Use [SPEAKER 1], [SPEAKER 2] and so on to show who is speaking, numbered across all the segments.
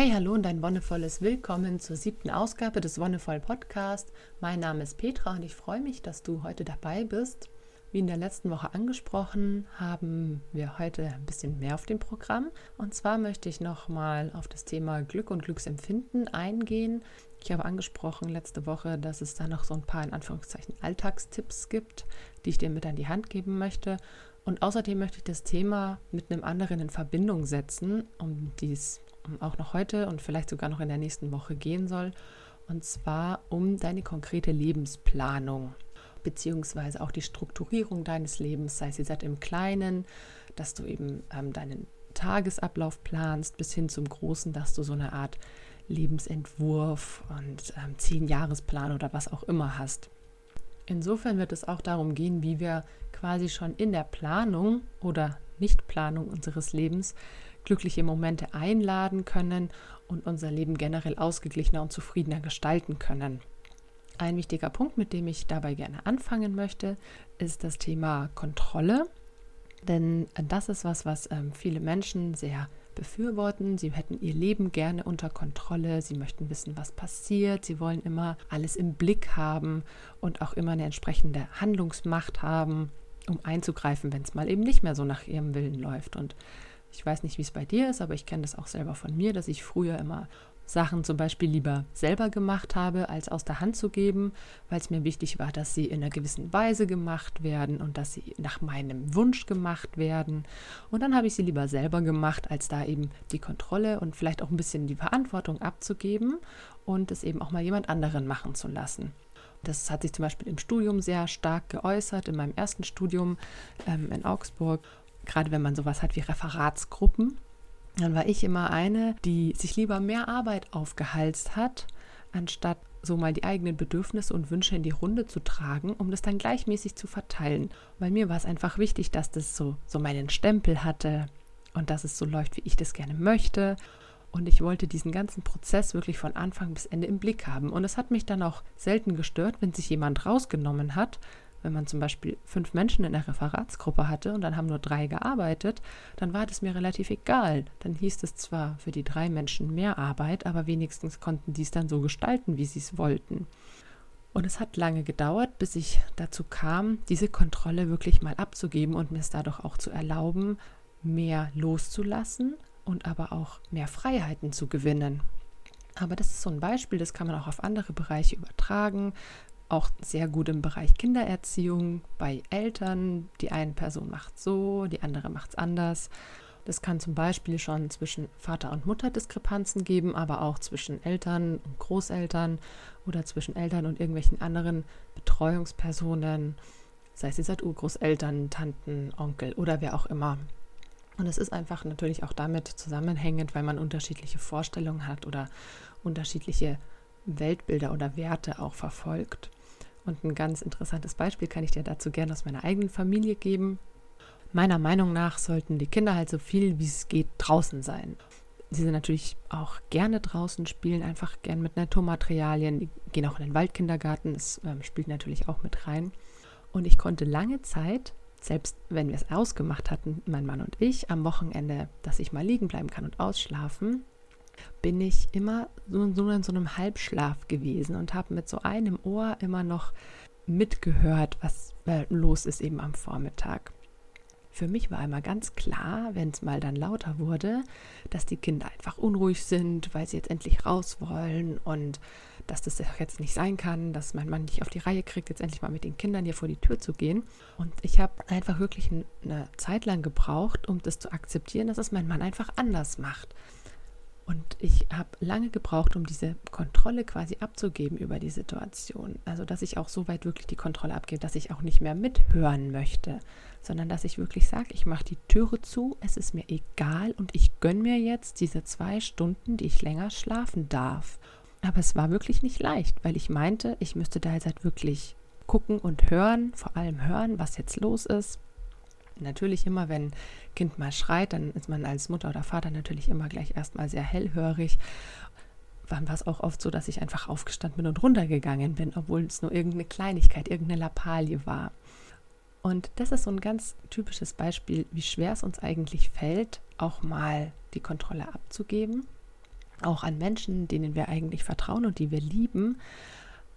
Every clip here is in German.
[SPEAKER 1] Hey, hallo und ein wonnevolles Willkommen zur siebten Ausgabe des Wonnevoll Podcast. Mein Name ist Petra und ich freue mich, dass du heute dabei bist. Wie in der letzten Woche angesprochen, haben wir heute ein bisschen mehr auf dem Programm. Und zwar möchte ich nochmal auf das Thema Glück und Glücksempfinden eingehen. Ich habe angesprochen letzte Woche, dass es da noch so ein paar in Anführungszeichen Alltagstipps gibt, die ich dir mit an die Hand geben möchte. Und außerdem möchte ich das Thema mit einem anderen in Verbindung setzen, um dies auch noch heute und vielleicht sogar noch in der nächsten Woche gehen soll. Und zwar um deine konkrete Lebensplanung beziehungsweise auch die Strukturierung deines Lebens, sei es jetzt im Kleinen, dass du eben ähm, deinen Tagesablauf planst, bis hin zum Großen, dass du so eine Art Lebensentwurf und ähm, Zehn-Jahresplan oder was auch immer hast. Insofern wird es auch darum gehen, wie wir quasi schon in der Planung oder Nichtplanung unseres Lebens glückliche Momente einladen können und unser Leben generell ausgeglichener und zufriedener gestalten können. Ein wichtiger Punkt, mit dem ich dabei gerne anfangen möchte, ist das Thema Kontrolle. Denn das ist was, was ähm, viele Menschen sehr befürworten. Sie hätten ihr Leben gerne unter Kontrolle. Sie möchten wissen, was passiert. Sie wollen immer alles im Blick haben und auch immer eine entsprechende Handlungsmacht haben, um einzugreifen, wenn es mal eben nicht mehr so nach ihrem Willen läuft. Und ich weiß nicht, wie es bei dir ist, aber ich kenne das auch selber von mir, dass ich früher immer Sachen zum Beispiel lieber selber gemacht habe, als aus der Hand zu geben, weil es mir wichtig war, dass sie in einer gewissen Weise gemacht werden und dass sie nach meinem Wunsch gemacht werden. Und dann habe ich sie lieber selber gemacht, als da eben die Kontrolle und vielleicht auch ein bisschen die Verantwortung abzugeben und es eben auch mal jemand anderen machen zu lassen. Das hat sich zum Beispiel im Studium sehr stark geäußert, in meinem ersten Studium ähm, in Augsburg gerade wenn man sowas hat wie Referatsgruppen, dann war ich immer eine, die sich lieber mehr Arbeit aufgehalst hat, anstatt so mal die eigenen Bedürfnisse und Wünsche in die Runde zu tragen, um das dann gleichmäßig zu verteilen. Weil mir war es einfach wichtig, dass das so, so meinen Stempel hatte und dass es so läuft, wie ich das gerne möchte. Und ich wollte diesen ganzen Prozess wirklich von Anfang bis Ende im Blick haben. Und es hat mich dann auch selten gestört, wenn sich jemand rausgenommen hat, wenn man zum Beispiel fünf Menschen in der Referatsgruppe hatte und dann haben nur drei gearbeitet, dann war das mir relativ egal. Dann hieß es zwar für die drei Menschen mehr Arbeit, aber wenigstens konnten die es dann so gestalten, wie sie es wollten. Und es hat lange gedauert, bis ich dazu kam, diese Kontrolle wirklich mal abzugeben und mir es dadurch auch zu erlauben, mehr loszulassen und aber auch mehr Freiheiten zu gewinnen. Aber das ist so ein Beispiel, das kann man auch auf andere Bereiche übertragen auch sehr gut im Bereich Kindererziehung bei Eltern. Die eine Person macht so, die andere macht es anders. Das kann zum Beispiel schon zwischen Vater und Mutter Diskrepanzen geben, aber auch zwischen Eltern und Großeltern oder zwischen Eltern und irgendwelchen anderen Betreuungspersonen, sei es jetzt Urgroßeltern, Tanten, Onkel oder wer auch immer. Und es ist einfach natürlich auch damit zusammenhängend, weil man unterschiedliche Vorstellungen hat oder unterschiedliche Weltbilder oder Werte auch verfolgt. Und ein ganz interessantes Beispiel kann ich dir dazu gerne aus meiner eigenen Familie geben. Meiner Meinung nach sollten die Kinder halt so viel wie es geht draußen sein. Sie sind natürlich auch gerne draußen, spielen einfach gern mit Naturmaterialien, die gehen auch in den Waldkindergarten, das ähm, spielt natürlich auch mit rein. Und ich konnte lange Zeit, selbst wenn wir es ausgemacht hatten, mein Mann und ich, am Wochenende, dass ich mal liegen bleiben kann und ausschlafen, bin ich immer so, in so einem Halbschlaf gewesen und habe mit so einem Ohr immer noch mitgehört, was äh, los ist eben am Vormittag. Für mich war einmal ganz klar, wenn es mal dann lauter wurde, dass die Kinder einfach unruhig sind, weil sie jetzt endlich raus wollen und dass das jetzt nicht sein kann, dass mein Mann nicht auf die Reihe kriegt, jetzt endlich mal mit den Kindern hier vor die Tür zu gehen. Und ich habe einfach wirklich eine Zeit lang gebraucht, um das zu akzeptieren, dass es mein Mann einfach anders macht. Und ich habe lange gebraucht, um diese Kontrolle quasi abzugeben über die Situation. Also, dass ich auch so weit wirklich die Kontrolle abgebe, dass ich auch nicht mehr mithören möchte, sondern dass ich wirklich sage, ich mache die Türe zu, es ist mir egal und ich gönne mir jetzt diese zwei Stunden, die ich länger schlafen darf. Aber es war wirklich nicht leicht, weil ich meinte, ich müsste da jetzt halt wirklich gucken und hören, vor allem hören, was jetzt los ist, Natürlich immer, wenn Kind mal schreit, dann ist man als Mutter oder Vater natürlich immer gleich erstmal sehr hellhörig. Dann war es auch oft so, dass ich einfach aufgestanden bin und runtergegangen bin, obwohl es nur irgendeine Kleinigkeit, irgendeine Lappalie war. Und das ist so ein ganz typisches Beispiel, wie schwer es uns eigentlich fällt, auch mal die Kontrolle abzugeben. auch an Menschen, denen wir eigentlich vertrauen und die wir lieben,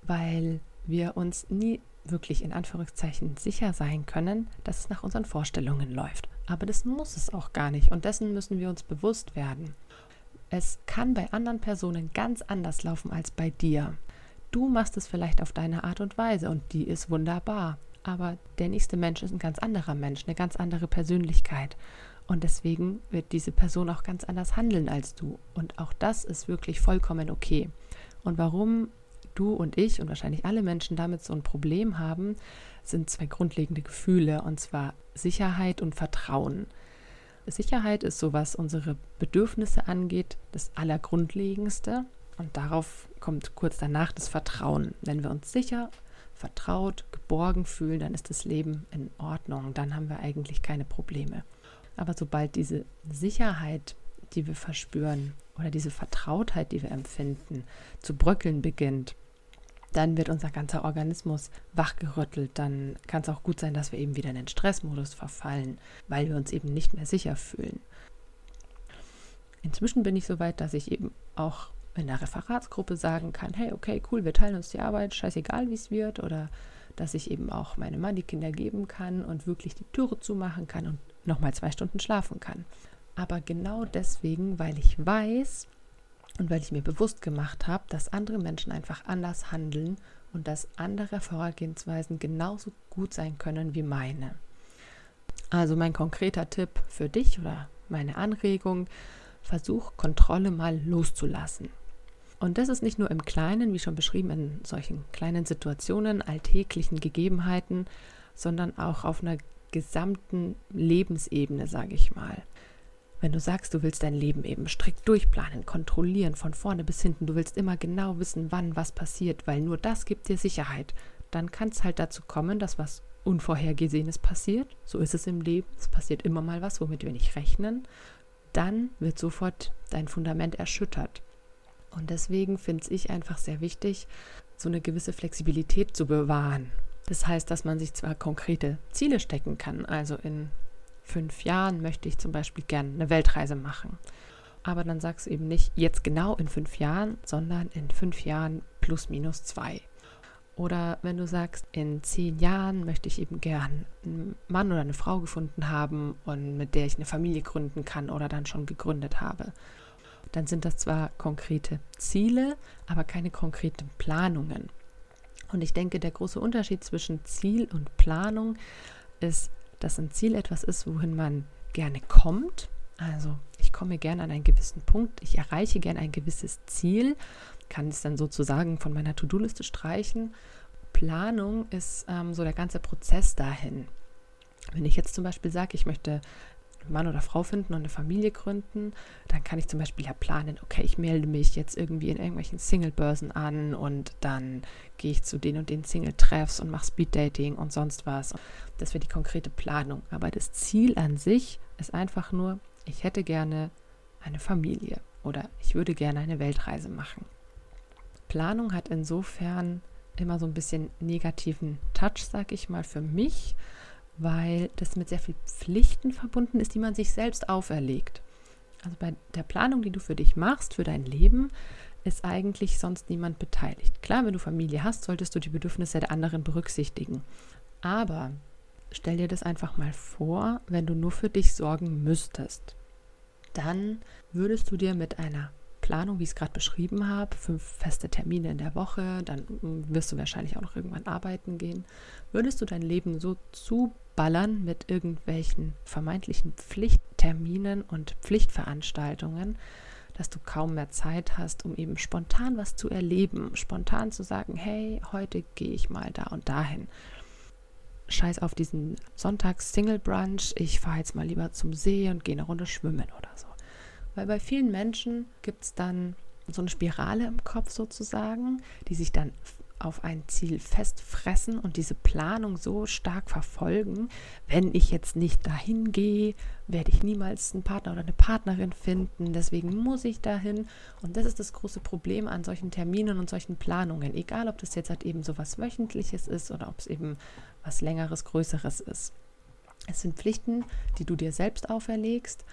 [SPEAKER 1] weil wir uns nie wirklich in Anführungszeichen sicher sein können, dass es nach unseren Vorstellungen läuft. Aber das muss es auch gar nicht und dessen müssen wir uns bewusst werden. Es kann bei anderen Personen ganz anders laufen als bei dir. Du machst es vielleicht auf deine Art und Weise und die ist wunderbar. Aber der nächste Mensch ist ein ganz anderer Mensch, eine ganz andere Persönlichkeit. Und deswegen wird diese Person auch ganz anders handeln als du. Und auch das ist wirklich vollkommen okay. Und warum du und ich und wahrscheinlich alle Menschen damit so ein Problem haben, sind zwei grundlegende Gefühle, und zwar Sicherheit und Vertrauen. Sicherheit ist so, was unsere Bedürfnisse angeht, das Allergrundlegendste. Und darauf kommt kurz danach das Vertrauen. Wenn wir uns sicher, vertraut, geborgen fühlen, dann ist das Leben in Ordnung. Dann haben wir eigentlich keine Probleme. Aber sobald diese Sicherheit, die wir verspüren, oder diese Vertrautheit, die wir empfinden, zu bröckeln beginnt, dann wird unser ganzer Organismus wachgerüttelt. Dann kann es auch gut sein, dass wir eben wieder in den Stressmodus verfallen, weil wir uns eben nicht mehr sicher fühlen. Inzwischen bin ich so weit, dass ich eben auch in der Referatsgruppe sagen kann, hey, okay, cool, wir teilen uns die Arbeit, scheißegal wie es wird, oder dass ich eben auch meinem Mann die Kinder geben kann und wirklich die Türe zumachen kann und nochmal zwei Stunden schlafen kann. Aber genau deswegen, weil ich weiß, und weil ich mir bewusst gemacht habe, dass andere Menschen einfach anders handeln und dass andere Vorgehensweisen genauso gut sein können wie meine. Also mein konkreter Tipp für dich oder meine Anregung, versuch Kontrolle mal loszulassen. Und das ist nicht nur im Kleinen, wie schon beschrieben, in solchen kleinen Situationen, alltäglichen Gegebenheiten, sondern auch auf einer gesamten Lebensebene, sage ich mal. Wenn du sagst, du willst dein Leben eben strikt durchplanen, kontrollieren, von vorne bis hinten, du willst immer genau wissen, wann was passiert, weil nur das gibt dir Sicherheit, dann kann es halt dazu kommen, dass was Unvorhergesehenes passiert. So ist es im Leben. Es passiert immer mal was, womit wir nicht rechnen. Dann wird sofort dein Fundament erschüttert. Und deswegen finde ich einfach sehr wichtig, so eine gewisse Flexibilität zu bewahren. Das heißt, dass man sich zwar konkrete Ziele stecken kann, also in fünf Jahren möchte ich zum Beispiel gerne eine Weltreise machen. Aber dann sagst du eben nicht jetzt genau in fünf Jahren, sondern in fünf Jahren plus minus zwei. Oder wenn du sagst, in zehn Jahren möchte ich eben gern einen Mann oder eine Frau gefunden haben und mit der ich eine Familie gründen kann oder dann schon gegründet habe. Dann sind das zwar konkrete Ziele, aber keine konkreten Planungen. Und ich denke, der große Unterschied zwischen Ziel und Planung ist, dass ein Ziel etwas ist, wohin man gerne kommt. Also ich komme gerne an einen gewissen Punkt, ich erreiche gerne ein gewisses Ziel, kann es dann sozusagen von meiner To-Do-Liste streichen. Planung ist ähm, so der ganze Prozess dahin. Wenn ich jetzt zum Beispiel sage, ich möchte Mann oder Frau finden und eine Familie gründen, dann kann ich zum Beispiel ja planen, okay, ich melde mich jetzt irgendwie in irgendwelchen Single-Börsen an und dann gehe ich zu den und den Single-Treffs und mache Speed-Dating und sonst was. Das wäre die konkrete Planung. Aber das Ziel an sich ist einfach nur, ich hätte gerne eine Familie oder ich würde gerne eine Weltreise machen. Planung hat insofern immer so ein bisschen negativen Touch, sag ich mal, für mich, weil das mit sehr viel Pflichten verbunden ist, die man sich selbst auferlegt. Also bei der Planung, die du für dich machst, für dein Leben, ist eigentlich sonst niemand beteiligt. Klar, wenn du Familie hast, solltest du die Bedürfnisse der anderen berücksichtigen. Aber stell dir das einfach mal vor, wenn du nur für dich sorgen müsstest. Dann würdest du dir mit einer Planung, wie ich es gerade beschrieben habe, fünf feste Termine in der Woche, dann wirst du wahrscheinlich auch noch irgendwann arbeiten gehen, würdest du dein Leben so zuballern mit irgendwelchen vermeintlichen Pflichtterminen und Pflichtveranstaltungen, dass du kaum mehr Zeit hast, um eben spontan was zu erleben, spontan zu sagen, hey, heute gehe ich mal da und dahin. Scheiß auf diesen Sonntags-Single-Brunch, ich fahre jetzt mal lieber zum See und gehe eine Runde schwimmen oder so. Weil bei vielen Menschen gibt es dann so eine Spirale im Kopf sozusagen, die sich dann auf ein Ziel festfressen und diese Planung so stark verfolgen, wenn ich jetzt nicht dahin gehe, werde ich niemals einen Partner oder eine Partnerin finden, deswegen muss ich dahin. Und das ist das große Problem an solchen Terminen und solchen Planungen, egal ob das jetzt halt eben so was Wöchentliches ist oder ob es eben was Längeres, Größeres ist. Es sind Pflichten, die du dir selbst auferlegst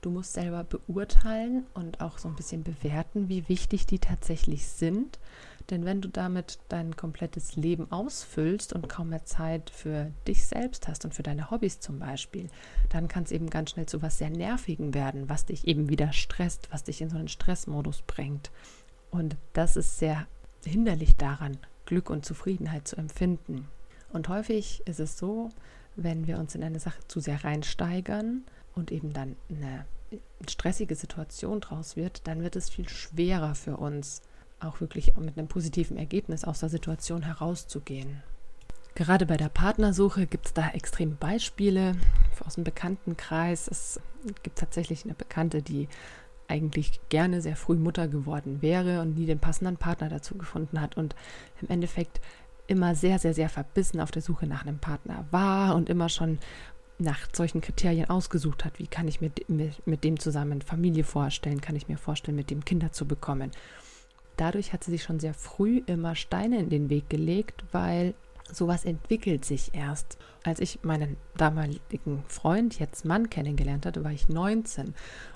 [SPEAKER 1] Du musst selber beurteilen und auch so ein bisschen bewerten, wie wichtig die tatsächlich sind. Denn wenn du damit dein komplettes Leben ausfüllst und kaum mehr Zeit für dich selbst hast und für deine Hobbys zum Beispiel, dann kann es eben ganz schnell zu was sehr Nervigen werden, was dich eben wieder stresst, was dich in so einen Stressmodus bringt. Und das ist sehr hinderlich daran, Glück und Zufriedenheit zu empfinden. Und häufig ist es so, wenn wir uns in eine Sache zu sehr reinsteigern und eben dann eine stressige Situation draus wird, dann wird es viel schwerer für uns, auch wirklich mit einem positiven Ergebnis aus der Situation herauszugehen. Gerade bei der Partnersuche gibt es da extreme Beispiele aus dem Bekanntenkreis. Es gibt tatsächlich eine Bekannte, die eigentlich gerne sehr früh Mutter geworden wäre und nie den passenden Partner dazu gefunden hat und im Endeffekt immer sehr, sehr, sehr verbissen auf der Suche nach einem Partner war und immer schon nach solchen Kriterien ausgesucht hat, wie kann ich mir mit, mit dem zusammen Familie vorstellen, kann ich mir vorstellen, mit dem Kinder zu bekommen. Dadurch hat sie sich schon sehr früh immer Steine in den Weg gelegt, weil sowas entwickelt sich erst. Als ich meinen damaligen Freund, jetzt Mann, kennengelernt hatte, war ich 19.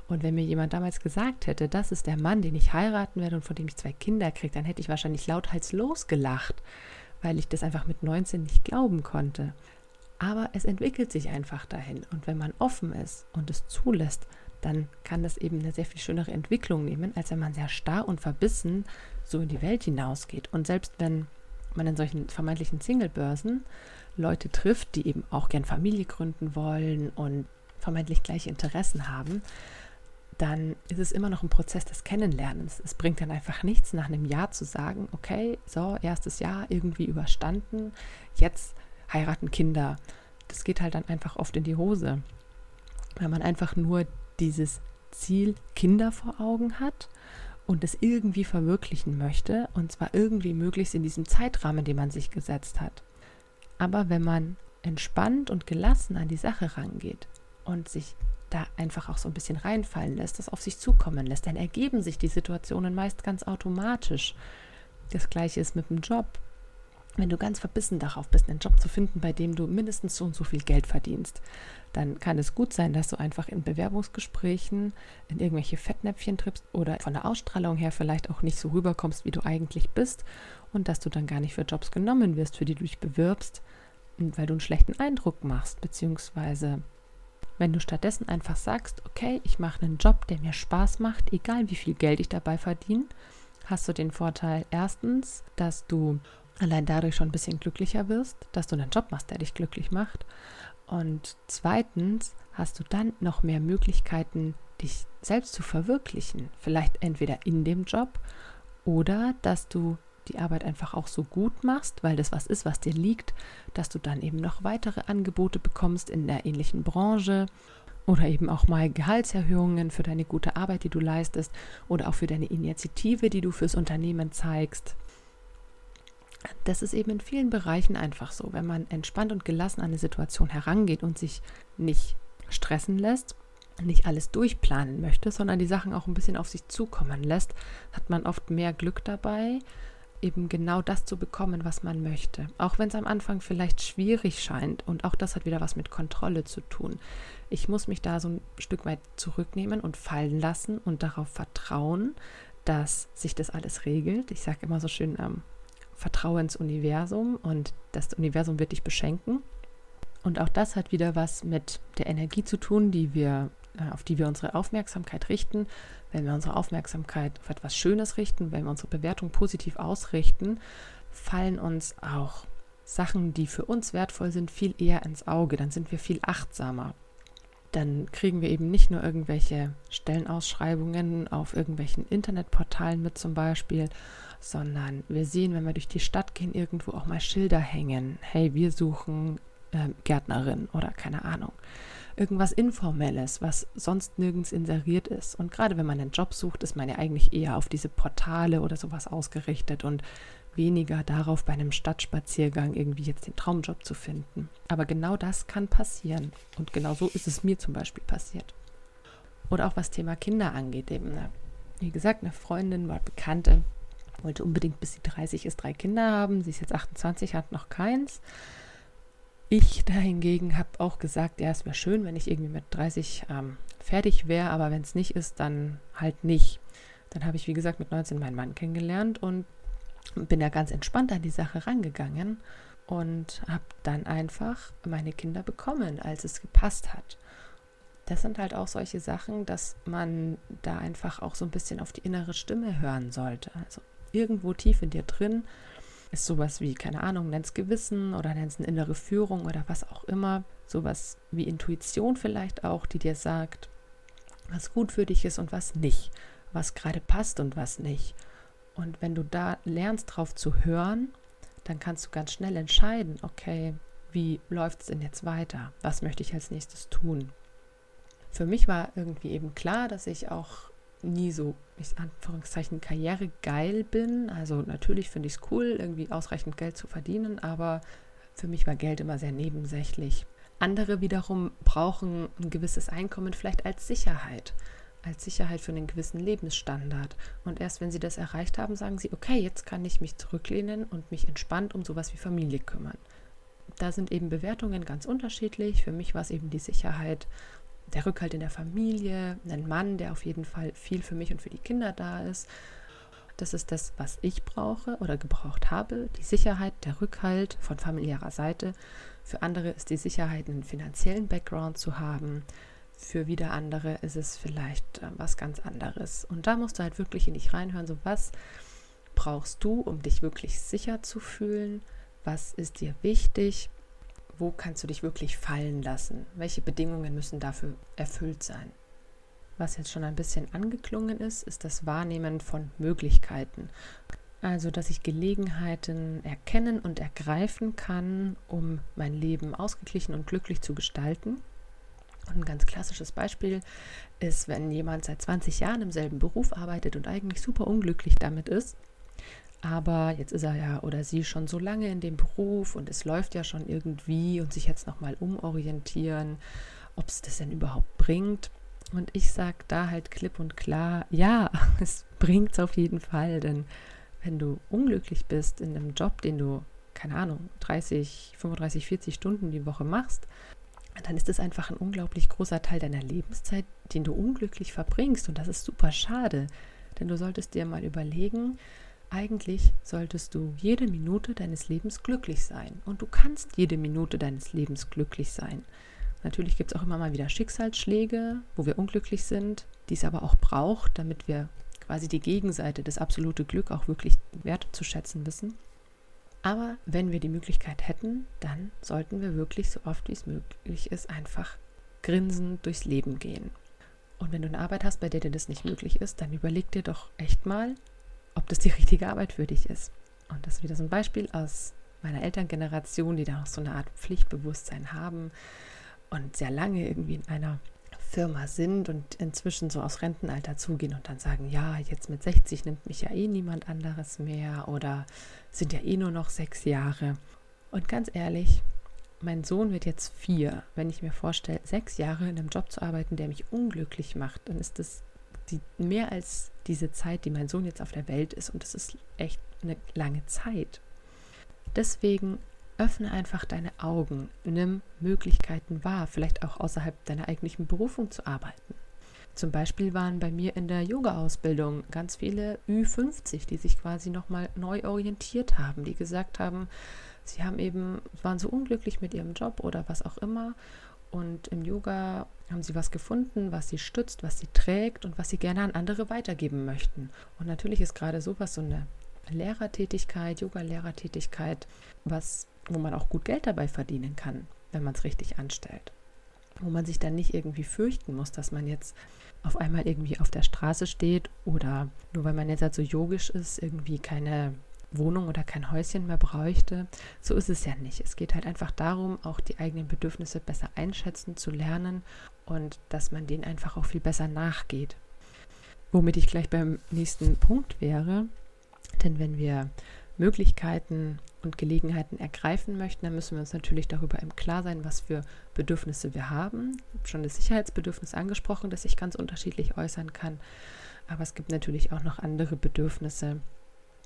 [SPEAKER 1] Und wenn mir jemand damals gesagt hätte, das ist der Mann, den ich heiraten werde und von dem ich zwei Kinder kriege, dann hätte ich wahrscheinlich lauthals losgelacht, weil ich das einfach mit 19 nicht glauben konnte. Aber es entwickelt sich einfach dahin. Und wenn man offen ist und es zulässt, dann kann das eben eine sehr viel schönere Entwicklung nehmen, als wenn man sehr starr und verbissen so in die Welt hinausgeht. Und selbst wenn man in solchen vermeintlichen Singlebörsen Leute trifft, die eben auch gern Familie gründen wollen und vermeintlich gleiche Interessen haben, dann ist es immer noch ein Prozess des Kennenlernens. Es bringt dann einfach nichts, nach einem Jahr zu sagen, okay, so, erstes Jahr irgendwie überstanden, jetzt heiraten Kinder. Das geht halt dann einfach oft in die Hose, weil man einfach nur dieses Ziel Kinder vor Augen hat und es irgendwie verwirklichen möchte und zwar irgendwie möglichst in diesem Zeitrahmen, den man sich gesetzt hat. Aber wenn man entspannt und gelassen an die Sache rangeht und sich da einfach auch so ein bisschen reinfallen lässt, das auf sich zukommen lässt, dann ergeben sich die Situationen meist ganz automatisch. Das gleiche ist mit dem Job wenn du ganz verbissen darauf bist, einen Job zu finden, bei dem du mindestens so und so viel Geld verdienst, dann kann es gut sein, dass du einfach in Bewerbungsgesprächen in irgendwelche Fettnäpfchen trippst oder von der Ausstrahlung her vielleicht auch nicht so rüberkommst, wie du eigentlich bist und dass du dann gar nicht für Jobs genommen wirst, für die du dich bewirbst, weil du einen schlechten Eindruck machst, beziehungsweise wenn du stattdessen einfach sagst, okay, ich mache einen Job, der mir Spaß macht, egal wie viel Geld ich dabei verdiene, hast du den Vorteil erstens, dass du allein dadurch schon ein bisschen glücklicher wirst, dass du einen Job machst, der dich glücklich macht. Und zweitens hast du dann noch mehr Möglichkeiten, dich selbst zu verwirklichen. Vielleicht entweder in dem Job oder dass du die Arbeit einfach auch so gut machst, weil das was ist, was dir liegt, dass du dann eben noch weitere Angebote bekommst in der ähnlichen Branche oder eben auch mal Gehaltserhöhungen für deine gute Arbeit, die du leistest oder auch für deine Initiative, die du fürs Unternehmen zeigst das ist eben in vielen Bereichen einfach so. Wenn man entspannt und gelassen an eine Situation herangeht und sich nicht stressen lässt, nicht alles durchplanen möchte, sondern die Sachen auch ein bisschen auf sich zukommen lässt, hat man oft mehr Glück dabei, eben genau das zu bekommen, was man möchte. Auch wenn es am Anfang vielleicht schwierig scheint und auch das hat wieder was mit Kontrolle zu tun. Ich muss mich da so ein Stück weit zurücknehmen und fallen lassen und darauf vertrauen, dass sich das alles regelt. Ich sage immer so schön, ähm, vertraue ins Universum und das Universum wird dich beschenken. Und auch das hat wieder was mit der Energie zu tun, die wir, äh, auf die wir unsere Aufmerksamkeit richten. Wenn wir unsere Aufmerksamkeit auf etwas Schönes richten, wenn wir unsere Bewertung positiv ausrichten, fallen uns auch Sachen, die für uns wertvoll sind, viel eher ins Auge. Dann sind wir viel achtsamer. Dann kriegen wir eben nicht nur irgendwelche Stellenausschreibungen auf irgendwelchen Internetportalen mit zum Beispiel, sondern wir sehen, wenn wir durch die Stadt gehen, irgendwo auch mal Schilder hängen. Hey, wir suchen äh, Gärtnerin oder keine Ahnung. Irgendwas Informelles, was sonst nirgends inseriert ist. Und gerade wenn man einen Job sucht, ist man ja eigentlich eher auf diese Portale oder sowas ausgerichtet und weniger darauf, bei einem Stadtspaziergang irgendwie jetzt den Traumjob zu finden. Aber genau das kann passieren. Und genau so ist es mir zum Beispiel passiert. Oder auch was Thema Kinder angeht, eben. Ne? Wie gesagt, eine Freundin war Bekannte, wollte unbedingt bis sie 30 ist drei Kinder haben. Sie ist jetzt 28, hat noch keins. Ich dahingegen habe auch gesagt, ja, es wäre schön, wenn ich irgendwie mit 30 ähm, fertig wäre, aber wenn es nicht ist, dann halt nicht. Dann habe ich, wie gesagt, mit 19 meinen Mann kennengelernt und bin ja ganz entspannt an die Sache rangegangen und habe dann einfach meine Kinder bekommen, als es gepasst hat. Das sind halt auch solche Sachen, dass man da einfach auch so ein bisschen auf die innere Stimme hören sollte. Also irgendwo tief in dir drin ist sowas wie, keine Ahnung, nenn's Gewissen oder nenn's eine innere Führung oder was auch immer. Sowas wie Intuition vielleicht auch, die dir sagt, was gut für dich ist und was nicht, was gerade passt und was nicht. Und wenn du da lernst, drauf zu hören, dann kannst du ganz schnell entscheiden, okay, wie läuft es denn jetzt weiter? Was möchte ich als nächstes tun? Für mich war irgendwie eben klar, dass ich auch nie so, ich Anführungszeichen, karrieregeil bin. Also natürlich finde ich es cool, irgendwie ausreichend Geld zu verdienen, aber für mich war Geld immer sehr nebensächlich. Andere wiederum brauchen ein gewisses Einkommen vielleicht als Sicherheit, als Sicherheit für einen gewissen Lebensstandard. Und erst wenn sie das erreicht haben, sagen sie, okay, jetzt kann ich mich zurücklehnen und mich entspannt um sowas wie Familie kümmern. Da sind eben Bewertungen ganz unterschiedlich. Für mich war es eben die Sicherheit der Rückhalt in der Familie, ein Mann, der auf jeden Fall viel für mich und für die Kinder da ist. Das ist das, was ich brauche oder gebraucht habe. Die Sicherheit, der Rückhalt von familiärer Seite. Für andere ist die Sicherheit, einen finanziellen Background zu haben. Für wieder andere ist es vielleicht äh, was ganz anderes. Und da musst du halt wirklich in dich reinhören, so was brauchst du, um dich wirklich sicher zu fühlen? Was ist dir wichtig? wo kannst du dich wirklich fallen lassen? Welche Bedingungen müssen dafür erfüllt sein? Was jetzt schon ein bisschen angeklungen ist, ist das Wahrnehmen von Möglichkeiten. Also, dass ich Gelegenheiten erkennen und ergreifen kann, um mein Leben ausgeglichen und glücklich zu gestalten. Und ein ganz klassisches Beispiel ist, wenn jemand seit 20 Jahren im selben Beruf arbeitet und eigentlich super unglücklich damit ist, aber jetzt ist er ja oder sie schon so lange in dem Beruf und es läuft ja schon irgendwie und sich jetzt nochmal umorientieren, ob es das denn überhaupt bringt. Und ich sage da halt klipp und klar, ja, es bringt es auf jeden Fall, denn wenn du unglücklich bist in einem Job, den du, keine Ahnung, 30, 35, 40 Stunden die Woche machst, dann ist es einfach ein unglaublich großer Teil deiner Lebenszeit, den du unglücklich verbringst. Und das ist super schade, denn du solltest dir mal überlegen, eigentlich solltest du jede Minute deines Lebens glücklich sein. Und du kannst jede Minute deines Lebens glücklich sein. Natürlich gibt es auch immer mal wieder Schicksalsschläge, wo wir unglücklich sind, die es aber auch braucht, damit wir quasi die Gegenseite, das absolute Glück auch wirklich wertzuschätzen wissen. Aber wenn wir die Möglichkeit hätten, dann sollten wir wirklich so oft wie es möglich ist einfach grinsend durchs Leben gehen. Und wenn du eine Arbeit hast, bei der dir das nicht möglich ist, dann überleg dir doch echt mal, ob das die richtige Arbeit für dich ist. Und das ist wieder so ein Beispiel aus meiner Elterngeneration, die da noch so eine Art Pflichtbewusstsein haben und sehr lange irgendwie in einer Firma sind und inzwischen so aus Rentenalter zugehen und dann sagen, ja, jetzt mit 60 nimmt mich ja eh niemand anderes mehr oder sind ja eh nur noch sechs Jahre. Und ganz ehrlich, mein Sohn wird jetzt vier. Wenn ich mir vorstelle, sechs Jahre in einem Job zu arbeiten, der mich unglücklich macht, dann ist das die, mehr als diese Zeit, die mein Sohn jetzt auf der Welt ist. Und das ist echt eine lange Zeit. Deswegen öffne einfach deine Augen, nimm Möglichkeiten wahr, vielleicht auch außerhalb deiner eigentlichen Berufung zu arbeiten. Zum Beispiel waren bei mir in der Yoga-Ausbildung ganz viele Ü50, die sich quasi nochmal neu orientiert haben, die gesagt haben, sie haben eben, waren so unglücklich mit ihrem Job oder was auch immer und im Yoga haben sie was gefunden, was sie stützt, was sie trägt und was sie gerne an andere weitergeben möchten. Und natürlich ist gerade sowas so eine Lehrertätigkeit, Yoga-Lehrertätigkeit, was, wo man auch gut Geld dabei verdienen kann, wenn man es richtig anstellt. Wo man sich dann nicht irgendwie fürchten muss, dass man jetzt auf einmal irgendwie auf der Straße steht oder nur weil man jetzt halt so yogisch ist, irgendwie keine Wohnung oder kein Häuschen mehr bräuchte. So ist es ja nicht. Es geht halt einfach darum, auch die eigenen Bedürfnisse besser einschätzen zu lernen und dass man denen einfach auch viel besser nachgeht. Womit ich gleich beim nächsten Punkt wäre, denn wenn wir Möglichkeiten und Gelegenheiten ergreifen möchten, dann müssen wir uns natürlich darüber im Klaren sein, was für Bedürfnisse wir haben. Ich habe schon das Sicherheitsbedürfnis angesprochen, das sich ganz unterschiedlich äußern kann. Aber es gibt natürlich auch noch andere Bedürfnisse,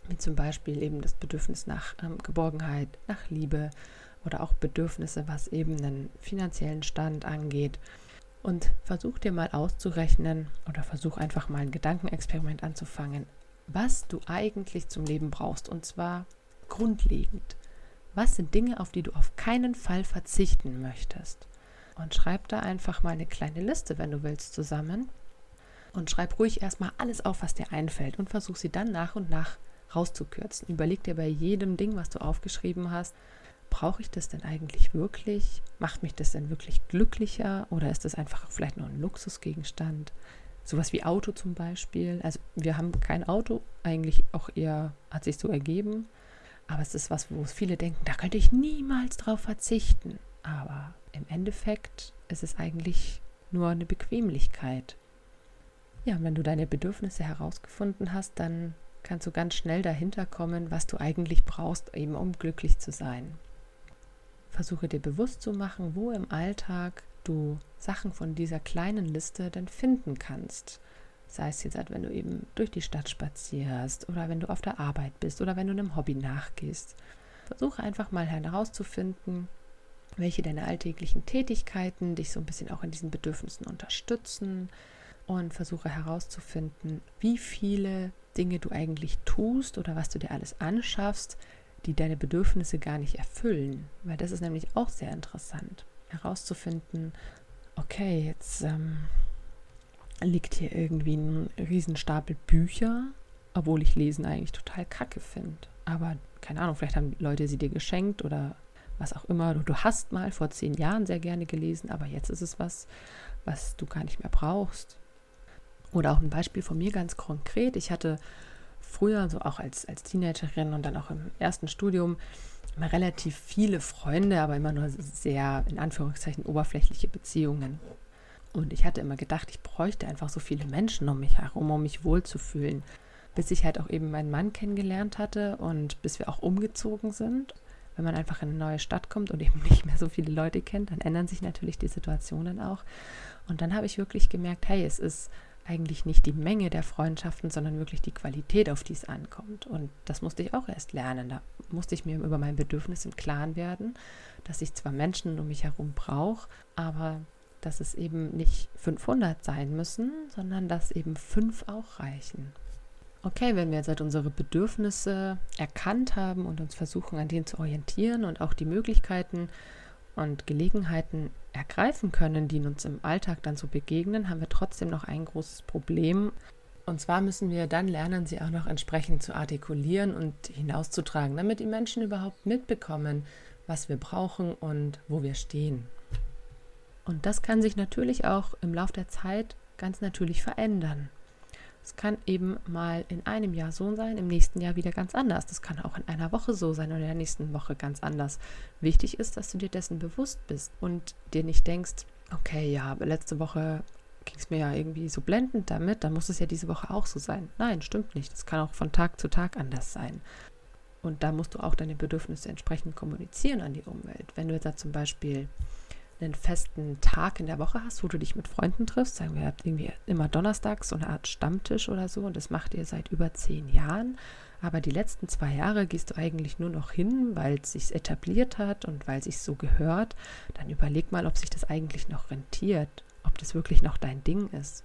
[SPEAKER 1] wie zum Beispiel eben das Bedürfnis nach ähm, Geborgenheit, nach Liebe, oder auch Bedürfnisse, was eben einen finanziellen Stand angeht. Und versuch dir mal auszurechnen oder versuch einfach mal ein Gedankenexperiment anzufangen, was du eigentlich zum Leben brauchst. Und zwar grundlegend. Was sind Dinge, auf die du auf keinen Fall verzichten möchtest? Und schreib da einfach mal eine kleine Liste, wenn du willst, zusammen. Und schreib ruhig erstmal alles auf, was dir einfällt und versuch sie dann nach und nach rauszukürzen. Überleg dir bei jedem Ding, was du aufgeschrieben hast, brauche ich das denn eigentlich wirklich? Macht mich das denn wirklich glücklicher oder ist das einfach vielleicht nur ein Luxusgegenstand? Sowas wie Auto zum Beispiel. Also wir haben kein Auto, eigentlich auch eher hat sich so ergeben. Aber es ist was, wo viele denken, da könnte ich niemals drauf verzichten. Aber im Endeffekt ist es eigentlich nur eine Bequemlichkeit. Ja, und wenn du deine Bedürfnisse herausgefunden hast, dann kannst du ganz schnell dahinter kommen, was du eigentlich brauchst, eben um glücklich zu sein. Versuche dir bewusst zu machen, wo im Alltag du Sachen von dieser kleinen Liste denn finden kannst. Sei es jetzt, wenn du eben durch die Stadt spazierst oder wenn du auf der Arbeit bist oder wenn du einem Hobby nachgehst. Versuche einfach mal herauszufinden, welche deine alltäglichen Tätigkeiten dich so ein bisschen auch in diesen Bedürfnissen unterstützen und versuche herauszufinden, wie viele Dinge du eigentlich tust oder was du dir alles anschaffst, die deine Bedürfnisse gar nicht erfüllen. Weil das ist nämlich auch sehr interessant, herauszufinden, okay, jetzt ähm, liegt hier irgendwie ein Riesenstapel Bücher, obwohl ich Lesen eigentlich total kacke finde. Aber keine Ahnung, vielleicht haben Leute sie dir geschenkt oder was auch immer. Du, du hast mal vor zehn Jahren sehr gerne gelesen, aber jetzt ist es was, was du gar nicht mehr brauchst. Oder auch ein Beispiel von mir ganz konkret. Ich hatte früher, so auch als, als Teenagerin und dann auch im ersten Studium, immer relativ viele Freunde, aber immer nur sehr, in Anführungszeichen, oberflächliche Beziehungen. Und ich hatte immer gedacht, ich bräuchte einfach so viele Menschen um mich herum, um mich wohlzufühlen. Bis ich halt auch eben meinen Mann kennengelernt hatte und bis wir auch umgezogen sind. Wenn man einfach in eine neue Stadt kommt und eben nicht mehr so viele Leute kennt, dann ändern sich natürlich die Situationen auch. Und dann habe ich wirklich gemerkt, hey, es ist eigentlich nicht die Menge der Freundschaften, sondern wirklich die Qualität, auf die es ankommt. Und das musste ich auch erst lernen. Da musste ich mir über mein Bedürfnis im Klaren werden, dass ich zwar Menschen um mich herum brauche, aber dass es eben nicht 500 sein müssen, sondern dass eben fünf auch reichen. Okay, wenn wir jetzt halt unsere Bedürfnisse erkannt haben und uns versuchen, an denen zu orientieren und auch die Möglichkeiten und Gelegenheiten ergreifen können, die uns im Alltag dann so begegnen, haben wir trotzdem noch ein großes Problem. Und zwar müssen wir dann lernen, sie auch noch entsprechend zu artikulieren und hinauszutragen, damit die Menschen überhaupt mitbekommen, was wir brauchen und wo wir stehen. Und das kann sich natürlich auch im Laufe der Zeit ganz natürlich verändern. Es kann eben mal in einem Jahr so sein, im nächsten Jahr wieder ganz anders. Das kann auch in einer Woche so sein oder in der nächsten Woche ganz anders. Wichtig ist, dass du dir dessen bewusst bist und dir nicht denkst, okay, ja, letzte Woche ging es mir ja irgendwie so blendend damit, dann muss es ja diese Woche auch so sein. Nein, stimmt nicht. Das kann auch von Tag zu Tag anders sein. Und da musst du auch deine Bedürfnisse entsprechend kommunizieren an die Umwelt. Wenn du jetzt da zum Beispiel einen festen Tag in der Woche hast, wo du dich mit Freunden triffst, sagen wir, habt irgendwie immer donnerstags so eine Art Stammtisch oder so und das macht ihr seit über zehn Jahren, aber die letzten zwei Jahre gehst du eigentlich nur noch hin, weil es sich etabliert hat und weil es sich so gehört, dann überleg mal, ob sich das eigentlich noch rentiert, ob das wirklich noch dein Ding ist.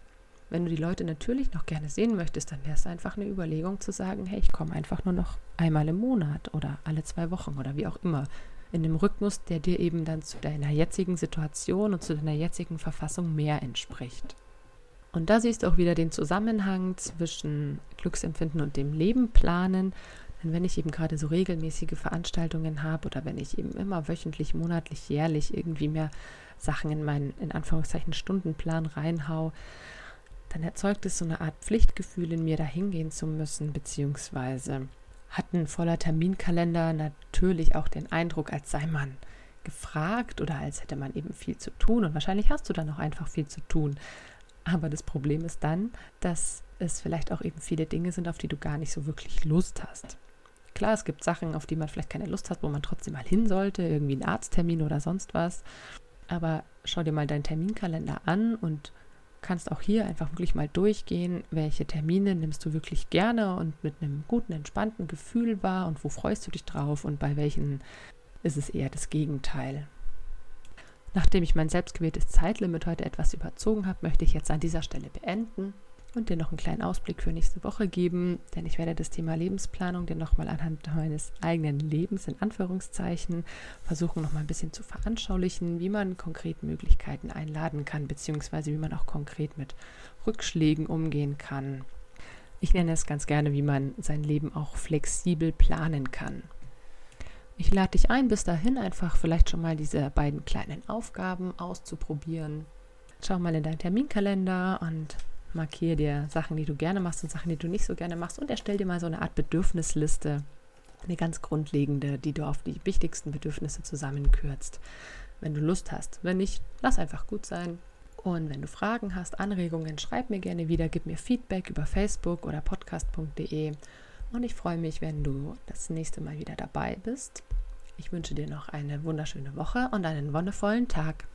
[SPEAKER 1] Wenn du die Leute natürlich noch gerne sehen möchtest, dann wäre es einfach eine Überlegung zu sagen, hey, ich komme einfach nur noch einmal im Monat oder alle zwei Wochen oder wie auch immer in dem Rhythmus, der dir eben dann zu deiner jetzigen Situation und zu deiner jetzigen Verfassung mehr entspricht. Und da siehst du auch wieder den Zusammenhang zwischen Glücksempfinden und dem Leben planen. Denn wenn ich eben gerade so regelmäßige Veranstaltungen habe oder wenn ich eben immer wöchentlich, monatlich, jährlich irgendwie mehr Sachen in meinen, in Anführungszeichen, Stundenplan reinhau, dann erzeugt es so eine Art Pflichtgefühl in mir, da hingehen zu müssen, beziehungsweise hat ein voller Terminkalender natürlich auch den Eindruck, als sei man gefragt oder als hätte man eben viel zu tun. Und wahrscheinlich hast du dann auch einfach viel zu tun. Aber das Problem ist dann, dass es vielleicht auch eben viele Dinge sind, auf die du gar nicht so wirklich Lust hast. Klar, es gibt Sachen, auf die man vielleicht keine Lust hat, wo man trotzdem mal hin sollte, irgendwie ein Arzttermin oder sonst was. Aber schau dir mal deinen Terminkalender an und kannst auch hier einfach wirklich mal durchgehen, welche Termine nimmst du wirklich gerne und mit einem guten, entspannten Gefühl wahr und wo freust du dich drauf und bei welchen ist es eher das Gegenteil. Nachdem ich mein selbstgewähltes Zeitlimit heute etwas überzogen habe, möchte ich jetzt an dieser Stelle beenden und dir noch einen kleinen Ausblick für nächste Woche geben, denn ich werde das Thema Lebensplanung dir nochmal anhand meines eigenen Lebens in Anführungszeichen versuchen, nochmal ein bisschen zu veranschaulichen, wie man konkret Möglichkeiten einladen kann, beziehungsweise wie man auch konkret mit Rückschlägen umgehen kann. Ich nenne es ganz gerne, wie man sein Leben auch flexibel planen kann. Ich lade dich ein, bis dahin einfach vielleicht schon mal diese beiden kleinen Aufgaben auszuprobieren. Schau mal in deinen Terminkalender und markiere dir Sachen, die du gerne machst und Sachen, die du nicht so gerne machst und erstell dir mal so eine Art Bedürfnisliste, eine ganz grundlegende, die du auf die wichtigsten Bedürfnisse zusammenkürzt, wenn du Lust hast. Wenn nicht, lass einfach gut sein. Und wenn du Fragen hast, Anregungen, schreib mir gerne wieder, gib mir Feedback über Facebook oder podcast.de. Und ich freue mich, wenn du das nächste Mal wieder dabei bist. Ich wünsche dir noch eine wunderschöne Woche und einen wundervollen Tag.